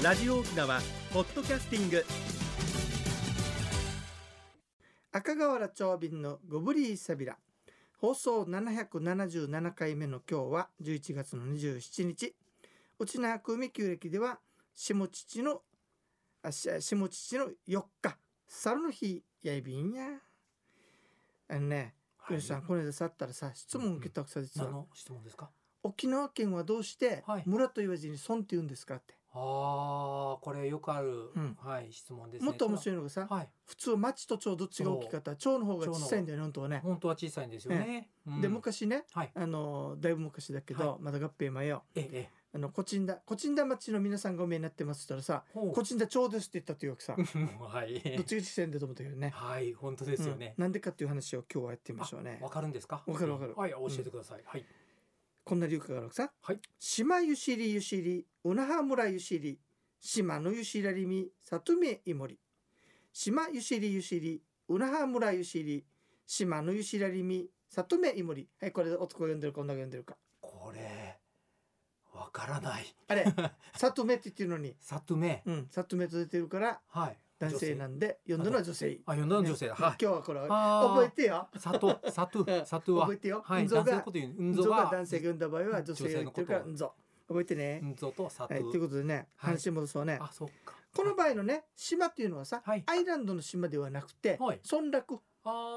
ラジオ沖縄ポッドキャスティング。赤瓦町便のゴブリーサビラ放送777回目の今日は11月の27日。内旧暦では下父のあし下父の4日。猿の日やいびんや。あのねクリスさん、この間さったらさ質問受けたくさ実は、何の質問ですか？沖縄県はどうしてはい。村と言わずに村って言うんですかって、ああこれよくある、うん。はい質問ですね。もっと面白いのがさ、はい。普通町と町どっちが大きかったら町の方が小さいんだよね本当はね、本当は小さいんですよね、うん。で昔ねはい。あのだいぶ昔だけど、はまだ合併前よ。ええあのコチンダコチンダ町の皆さんがお見えになってますって言ったらさほう。コチンダ町ですって言ったというわけさ。はい。どっちが小さいんだと思ったけどね。はい本当ですよね。うん、なんでかっていう話を今日はやってみましょうね。わかるんですか？わかるわかる。はい教えてください、はいこんな理由があるわけさ。はい。島ゆしりゆしりうなは村ゆしり島のゆしらりみ里見いもり島ゆしりゆしりうなは村ゆしり島のゆしらりみ里見いもりはいこれ男が呼んでるか女が呼んでるか。これわからない。あれ里見って言ってるのに。里目うん里見と出てるから。はい男性なんで呼んだのは女性。あ呼んだの女性。はい。今日はこれ覚えてよ。里里うん。里は。覚えてよ。はい。男性のこと言う。運運動が男性が呼んだ場合は女性が言ってるから運動覚えてね。運動と里、はい。ということでねはい。話戻そうね。あそっか。この場合のね島っていうのはさはい。アイランドの島ではなくてはい。村落。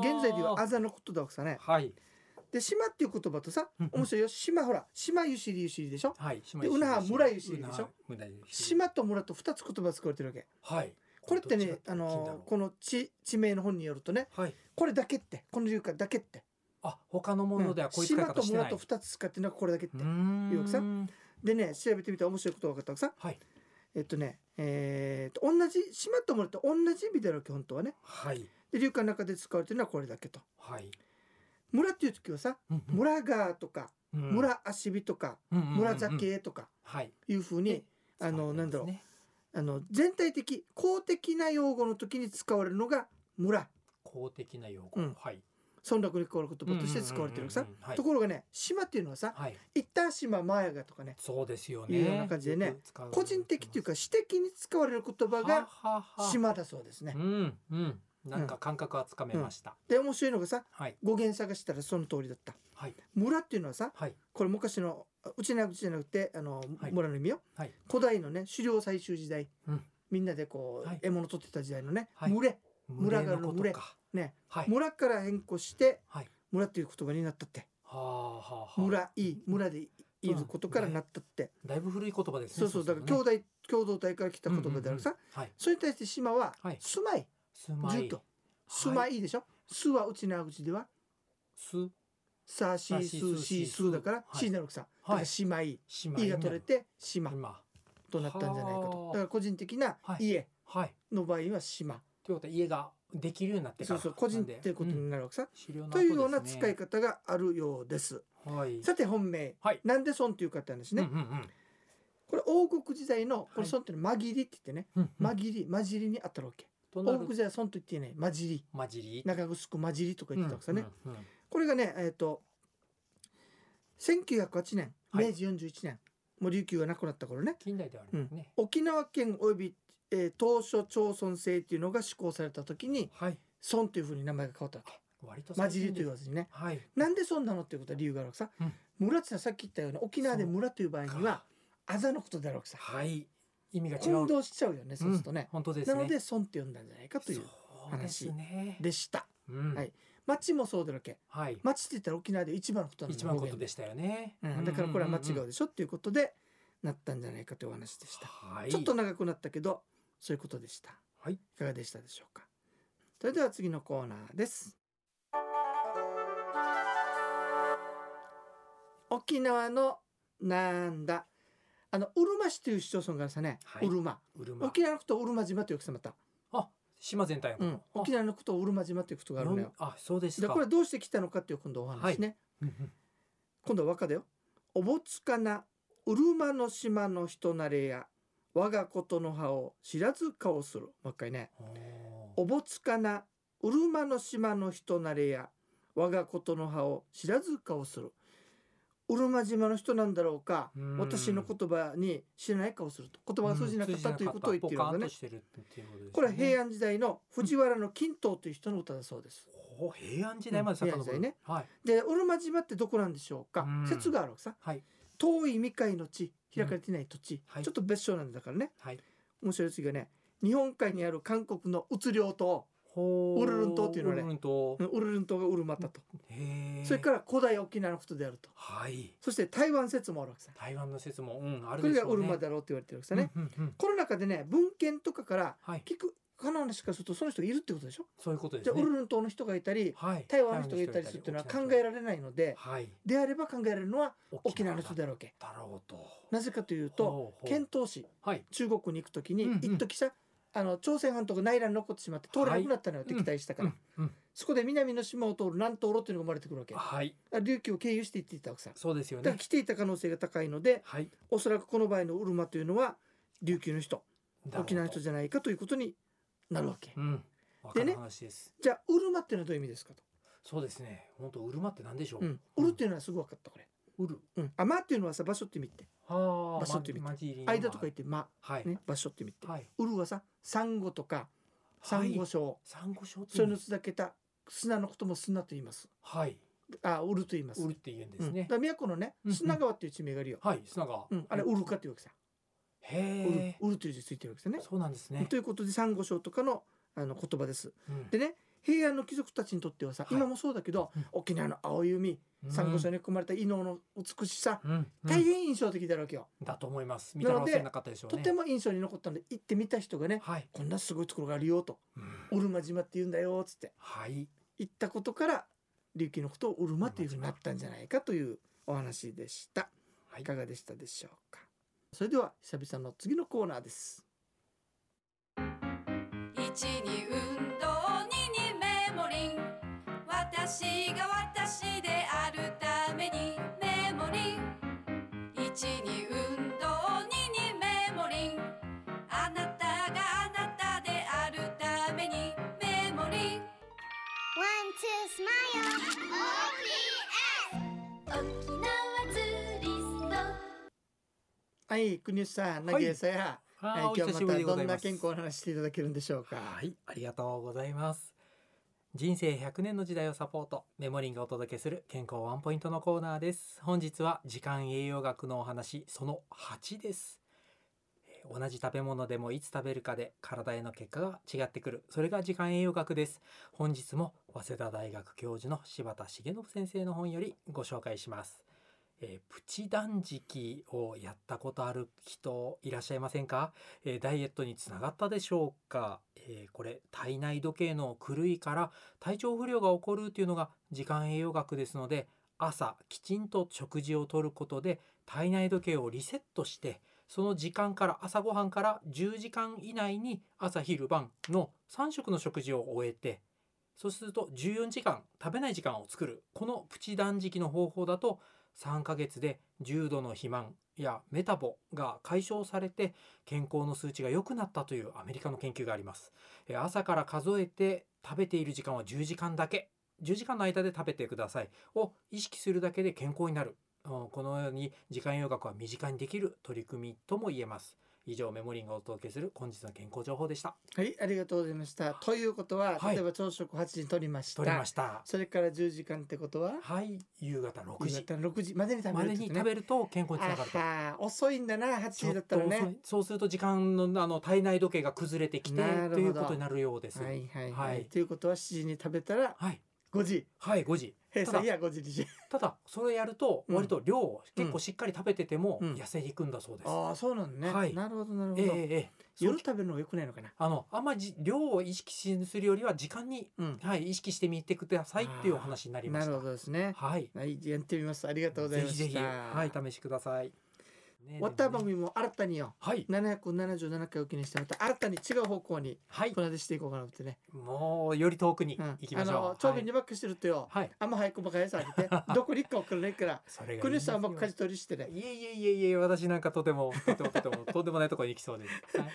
現在ではあざのことだわけさね。はい。で島っていう言葉とさうん。うん。面白いよ。島ほら島ゆしりゆしりでしょ？はい。島でうなは村ゆしりでしょ？島と村と二つ言葉使われてるわけ。はいこれってねあのこの地地名の本によるとねはい。これだけってこの理由からだけって。あ他のものではこういう使い島と方してない。村と二つ使ってるのがこれだけって。うーん。よくさでね調べてみたら面白いことが分かったわけさ。はい。えっとねえー、と同じ島と村と同じ意味だろうけ本当はね。はい。で流歌の中で使われてるのはこれだけと。はい。村っていう時はさ村川とかうん。村足火とかうんうんうんうん。村酒とかはい。いうふうにあのなんだろう。ねあの全体的公的な用語の時に使われるのが村。公的な用語。うん。はい。村落に関わる言葉として使われてるさ。ところがね島っていうのはさはい。一旦島マヤガとかねそうですよね。いうような感じでね個人的っていうか私的に使われる言葉が島だそうですね。うんうん。なんか感覚はつかめました。で面白いのがさはい。語源探したらその通りだった。はい。村っていうのはさはい。これ昔のうちなうちじゃなくてあの、はい。村の意味よ。はい。古代のね狩猟採集時代、うん。みんなでこう、はい。獲物取ってた時代のね、はい。群れ。村がの群れ。かね、はい。村から変更してはい。村っていう言葉になったって。はあはあはあ。村いい村でいることからなったって、だいぶ古い言葉ですねそうそう。だから兄弟弟共同体から来た言葉であるさ、はい。それに対して島ははい。住まい。住まと。住まいいでしょ、すはうちなうちでは？すさあしすしすだからはい。しになるわけさ、はい。だから島い島いが取れて島今となったんじゃないかと。はあ。だから個人的なはい。家はい。の場合は島、ということは家ができるようになってそうそう個人っていうことになるわけさ、うん。というような使い方があるようです。はい。さて本命、はい。なんで孫というかって話ね、うんうんうん。これ王国時代のこれはい孫ってのは紛りって言ってね、うんうん。紛り混じりに当たるわけ。王国時代は孫と言っていない混じり。混じり長城混じりとか言ってたわけさね、うんうんうんこれがねえっ、と1908年はい明治41年、もう琉球がなくなった頃ね。近代ではありますね。沖縄県および、えー当初町村制っていうのが施行された時にはい。孫というふうに名前が変わった。わけ割と混じりと言うわずにね。はい。なんで孫なのっていうことは理由があるわけさ、うん。村ってさっき言ったような沖縄で村という場合にはかあざのことであるわけさ。はい。意味が違う。混同しちゃうよねそうするとね、本当ですね。なので孫って呼んだんじゃないかというそうですね。でした。うん。はい町もそうだらけ。はい。町って言ったら沖縄で一番のことなんだ一番ことでしたよね。うん、だからこれは間違うでしょっていうことでなったんじゃないかというお話でした、はい。ちょっと長くなったけどそういうことでした。はい。いかがでしたでしょうか。それでは次のコーナーです。沖縄のなんだ。あのうるま市という市町村があるさね、はい。うるま。沖縄のことをうるま島というくさまた、あ島全体のうん、沖縄のことをうるま島ということがあるのよ。あそうですか。でこれどうして来たのかっていう今度お話ね、うん。うん。今度は和歌だよ。おぼつかなうるまの島の人なれや我がことの葉を知らず顔する。もう一回ね。おぼつかなうるまの島の人なれや我がことの葉を知らず顔する。うるま島の人なん。だろうかうん。私の言葉に知らない顔をすると言葉が通じなかったということを言っているわけねねこれは平安時代の藤原の均等という人の歌だそうですお平安時代まで平安時代ねはいでうるま島ってどこなん。でしょうかうん。説があるわけさはい遠い未開の地開かれていない土地、はいちょっと別称なん。だからねはい面白い次がね日本海にある韓国のウツ領島ほウルルン島っていうのはねウルルン島。うんウルルン島がウルマったと、それから古代沖縄のことであると。はい。そして台湾説もあるわけさ。台湾の説もうんあるこれがウルマだろうって言われてるわけさね、うんうんうん。この中でね文献とかからはい。聞くかな話からするとその人がいるってことでしょ？そういうことですじゃあねウルルン島の人がいたりはい。台湾の人がいたりするっていうのは考えられないのではい。であれば考えられるのは沖縄の人であるわけ。だろうとなぜかというと遣唐使はい。中国に行く時にうんうん。一時さあの朝鮮半島が内乱に残ってしまって通れなくなったのよ、敵対したから、そこで南の島を通る南東路っていうのが生まれてくるわけ。はい。あ琉球を経由して行っていたわけさ。そうですよね。だから来ていた可能性が高いのではい。おそらくこの場合のウルマというのは琉球の人沖縄の人じゃないかということになるわけ。うん。でねじゃあウルマっていうのはどういう意味ですかと、そうですね。本当ウルマって何でしょう？うん、ウルっていうのはすぐ分かったこれ、ウル。うん、あマっていうのはさ場所って意味って。はあ場所って意味ま混じりの間とか言ってマ、はい。ね、場所って意味って。はい。ウルはさサンゴとかサンゴ礁、サンゴ礁そういうの？つだけた砂のことも砂と言います。はい。あウルと言います。ウルって言うんでうん、すねだ宮古のね砂川っていう地名があるよ、はい砂川。うん、あれウルカっていうわけさ、へえ。ウルという字ついてるわけですね。そうなんですね。ということでサンゴ礁とかのあの言葉です。うん。でね平安の貴族たちにとってはさ、はい。今もそうだけど、うん。沖縄の青い海サンゴ礁に込まれた伊能の美しさ、うん。うん。大変印象的だわけよ、だと思います。見なのでたら忘れなかったでしょうね。とても印象に残ったので行ってみた人がねはいこんなすごいところがあるよとうんうるま島って言うんだよっつってはい。言ったことから琉球のことをうるまっていうふうになったんじゃないかというお話でした。はい。いかがでしたでしょうか。それでは久々の次のコーナーです。一に私が私であるためにメモリン一に運動二にメモリンあなたがあなたであるためにメモリン One, two, smile. OPS. 沖縄ツーリスト。はい国吉さん投はいげさや、あはい。ーお久しぶり今日はまたどんな健康の話していただけるんでしょうか？はい、ありがとうございます。人生100年の時代をサポート、メモリンがお届けする健康ワンポイントのコーナーです。本日は時間栄養学のお話、その8です。え同じ食べ物でもいつ食べるかで体への結果が違ってくる。それが時間栄養学です。本日も早稲田大学教授の柴田重信先生の本よりご紹介します。えープチ断食をやったことある人いらっしゃいませんか？えーダイエットにつながったでしょうか、えーこれ体内時計の狂いから体調不良が起こるというのが時間栄養学ですので朝きちんと食事をとることで体内時計をリセットしてその時間から朝ごはんから10時間以内に朝昼晩の3食の食事を終えてそうすると14時間食べない時間を作るこのプチ断食の方法だと3ヶ月で重度の肥満やメタボが解消されて健康の数値が良くなったというアメリカの研究があります。え朝から数えて食べている時間は10時間だけ。10時間の間で食べてください。を意識するだけで健康になる。うんこのように時間洋楽は身近にできる取り組みとも言えます。以上メモリンがお届けする本日の健康情報でした。はいありがとうございました。ということは、はい。例えば朝食8時に取りました。取りました。それから10時間ってことは？はい夕方6時。夕方6時。までに食べるね。に食べると健康につながる遅いんだな8ちょっ時だったらね。そうすると時間のあの体内時計が崩れてきてということになるようです。はいはいはい、はい。ということは7時に食べたらはい、5時。はい、5時。ただ平成いや5時2時。ただそれやるとうん。割と量を結構しっかり食べててもうん。痩せていくんだそうです。ああそうなのね、はい。なるほどなるほど、ええええそう夜食べるのが良くないのかな。あのあんまりじ量を意識しするよりは時間に、うん。はい、意識してみてくださいっていうお話になりました。なるほどですね。はい。はいやってみます。ありがとうございました。ぜひぜひ。はい試しください。ねわった番組も新たによ。はい。777回おきにしてまた新たに違う方向にはい。こなでしていこうかなってね、もうより遠くにうん、行きましょう、あの長瓶にばっかしてるとよ、はい、はい、あんま早くばかりされて どこに行くか分からないからそれがいいん国ですよさんばっかり取りしてねい。えいえいえいえ私なんかとてもとてもとても とんでもないところに行きそうです。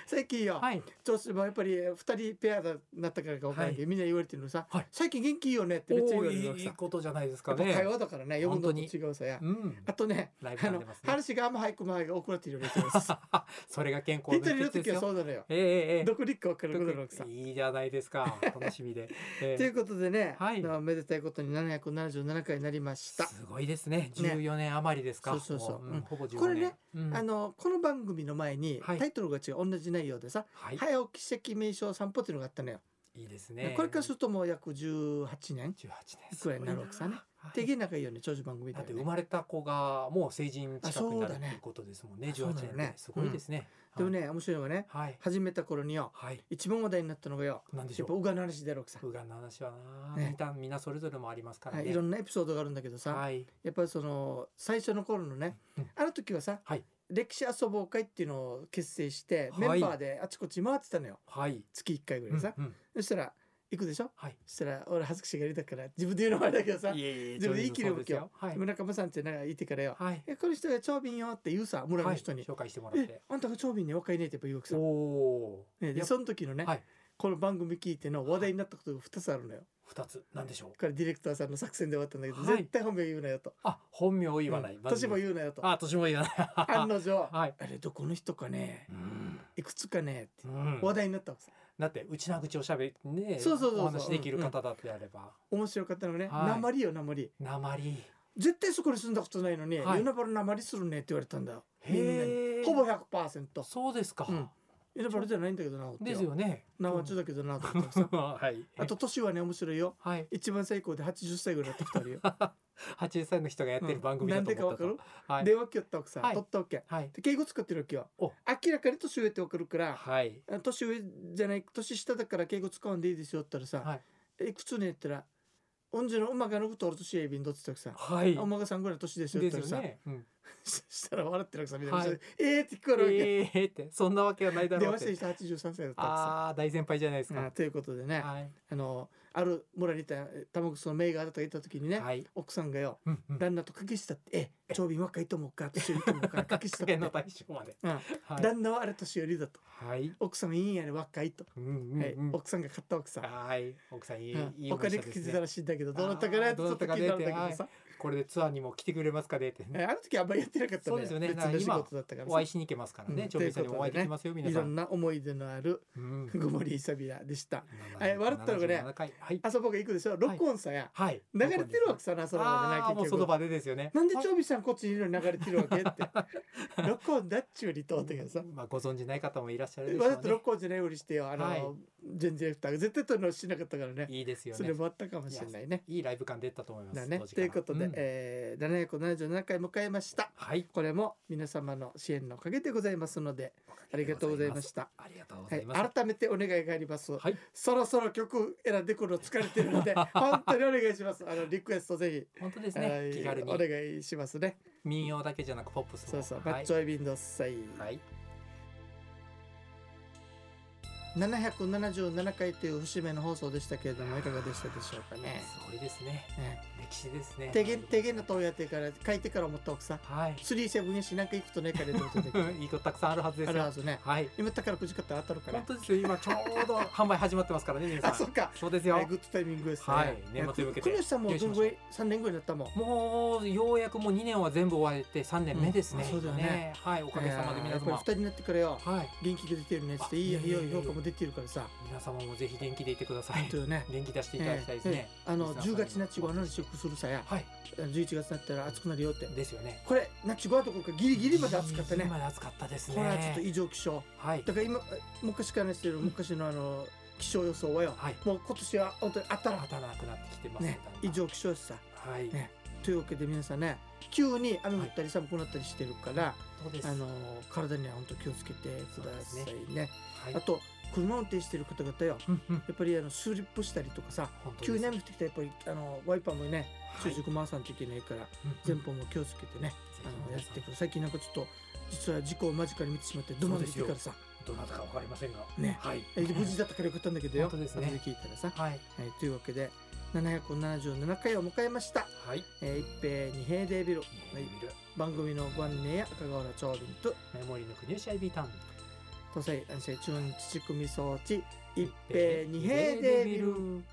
最近よ、はい、もやっぱり2人ペアだなったからか分からない。けど、みんな言われてるのさ、はい。最近元気いいよねってめっちゃ言われるわけさことじゃないですかね。会話だからね読むのと本当に。違うさや。うん。あとね。あの話があんま早く前が遅くなってるよねって言われてさそれが健康一人の時はうそうなのよ。ええええどこに行くか分からなくなるわけさいいじゃないですか。楽しみで、ええ。ということでね、はい。まあめでたいことに777回になりました。すごいですね。14年余りですか、そうそうそう。うんもん。ほぼ14年。これね、うん。あのこの番組の前にはい。タイトルが違う、同じ内容でさはい、「早起き赤名称散歩」っていうのがあったのよ。いいですね。これからするともう約18年？18年。くらいになるわけさね。はい手芸仲いいよね長寿番組だね。て生まれた子がもう成人近くになるあそうだね。っていうことですもんね。あそう18だよね。年ってすごいですね、でもね面白いのがねはい。始めた頃によはい。一番話題になったのがよなんでしょう。やっぱうがの話であるわけさ。ウガの話はな、ね。みんなそれぞれもありますからね、はい、いろんなエピソードがあるんだけどさ、はい。やっぱりその最初の頃のね、うん。あの時はさはい歴史遊ぼう会っていうのを結成して、はい。メンバーであちこち回ってたのよ。はい。月1回ぐらいさ、うんうん。そしたら行くでしょ？はい。そしたら俺恥ずかしがりだから自分で言うのもあれだけどさ自分で言い切るわけよ。はい。村上さんってなんか言ってからよ。はい「えこの人が長瓶よ」って言うさ村の人に。はい、紹介してもらっえてあんたが長瓶に若いねってやっぱ言うわけさ、おおね、でその時のね、はい。この番組聞いての話題になったことが2つあるのよ二つ。なんでしょう？これディレクターさんの作戦で終わったんだけど、はい。絶対本名言うなよと。あ本名を言わない、うん。年も言うなよと。あ年も言わない。案の定。はい。あれどこの人かね？うん。いくつかねってうん。話題になったわけさ。だって内な口をしゃべねそうそうそうそう。お話できる方だってあれば、面白かったのがねはい。鉛よ鉛。鉛。絶対そこに住んだことないのにはい。与那原鉛するねって言われたんだよ。へえほぼ100%そうですか、うん与那原じゃないんだけどなってですよね。生中だけどなと思ってさ。はい。あと年はね面白いよ。はい。一番最高で80歳ぐらいになってきたるよ。80歳の人がやってる番組だと思ったと、うん。なんでかはい。電話機やったわけさはい。取ったわけ。はい。で敬語使ってるわけよ。お。明らかに年上ってわかるからはい。あ年上じゃない年下だから敬語使わんでいいですよって言ったらさはい「えいくつね?」って言ったら「恩師の馬がのことおる年やいびんど」って言ったわけさはい「お馬がさんぐらいの年ですよ」っったらさよね、うん、そ したら笑ってるさみたいな、はい。えーって聞こえるわけ、えーってそんなわけはないだろ電うって。話してる人83歳だったああ大先輩じゃないですか。あということでね、はい。あのある村にいた卵そのメーガーだとか言った時にね、はい。奥さんがようんうん旦那と掛けしたって「え長瓶若いと思うか年寄りと思うか掛け したって」影の対象まで。うん。はい。旦那はあれ年寄りだと。はい。奥さんはいいんやね若いと、うんうんはい。うん奥さんが買った奥さん、はい。奥さんいいうん。いいお金かけてたらしいんだけどどうなったかなってちょっと気になるんだけどさ、これでツアーにも来てくれますかねって。えあの時あんまりやってなかったそうですよね。別の仕事だったからさ。お会いしに行けますからうん。ね長兵衛さんにもお会いできますよ皆さん。いろんな思い出のあるうん。グモリーサビラでした。はい笑ったのがね77回はいあそこが行くでしょ録音さや、はい流れてるわけさなその場でなその場でですよねなんで長尾さんこっちにいるのに流れてるわけって録音だっちゅうにとってさまあご存知ない方もいらっしゃるわざと音じゃないしてよあの、はい全然レクターが絶対撮るのしなかったからねいいですよねそれもあったかもしれないねいいライブ感出たと思いますということで、んえー、777回迎えました。はい。これも皆様の支援のおかげでございます。のでありがとうございました。ありがとうごはいざいます。改めてお願いがあります、はい。そろそろ曲選んでくるの疲れてるので 本当にお願いします。あのリクエストぜ本当ですひ、ね気軽おに願いしますね。民謡だけじゃなくポップスも。そうそう、はいバッチョイビンドッサイ、はい777回という節目の放送でしたけれどもいかがでしたでしょうかね？すごいですね。ね。歴史ですね。低減低減な塔やってから書いてから思った奥さん。はい。37やしなんか行くとねかれてことでいいことたくさんあるはずですよ。あるはずね。はい。今宝くじ買ったら当たるから。本当ですよ。今ちょうど 販売始まってますからね皆さん。あそっか。そうですよ。はいグッドタイミングですね。はい。年末に向けて。国吉さんもどのぐらい3年ぐらいになったもん。もうようやくもう2年は全部終わって3年目ですね、うんあそうだよね。はい。おかげさまでいやーやっぱり皆様2人になってからよ。はい。元気が出てるね。ってあいいよいいよいえいえいえ評価も出てるからさ。皆様もぜひ元気でいてください。本当よね。元気出していただきたいですね、ええあのリスナーさん。に10月なっちごは何食するさや。はい。11月になったら暑くなるよって。ですよね。これなっちごはどころかギリギリまで暑かったね。ギリ暑かったですね。これはちょっと異常気象。はい。だから今昔からしてる昔のあの気象予想はよ。はい。もう今年は本当に当たら。当たらなくなってきてますね異常気象ですさ。はい、ね。というわけで皆さんね急に雨降ったり寒くなったりしてるから、そうです。あの体には本当気をつけてくださいね。はい。あと車運転してる方々よ。やっぱりあのスリップしたりとかさ急に雨降ってきたらやっぱりあのワイパーもねはい。中軸回さんといけないから、前方も気をつけてねあのやってくる最近なんかちょっと実は事故を間近に見てしまってど真ん中からさ。どなたかわかりませんが。ね。はい。え無事だったからよかったんだけどよ。本当ですね。後で聞いたらさ、はい。はい、というわけで777回を迎えました、はい。えー、一平二平デービル、はメい、ビル番組のご案内や赤瓦長瓶と。メモリの国吉アイビータン土星安静中日乳組装置一平二平で見る。